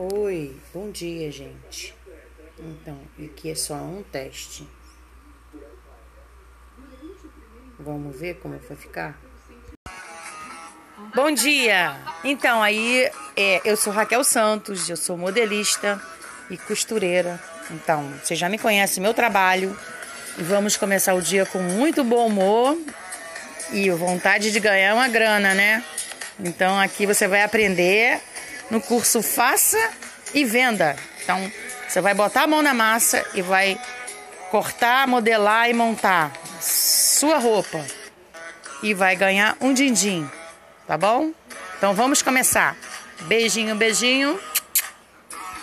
Oi, bom dia, gente. Então, aqui é só um teste. Vamos ver como vai ficar? Bom dia! Então, aí, é, eu sou Raquel Santos, eu sou modelista e costureira. Então, você já me conhece meu trabalho. E vamos começar o dia com muito bom humor e vontade de ganhar uma grana, né? Então, aqui você vai aprender no curso Faça e Venda. Então, você vai botar a mão na massa e vai cortar, modelar e montar sua roupa. E vai ganhar um din-din, tá bom? Então vamos começar. Beijinho, beijinho.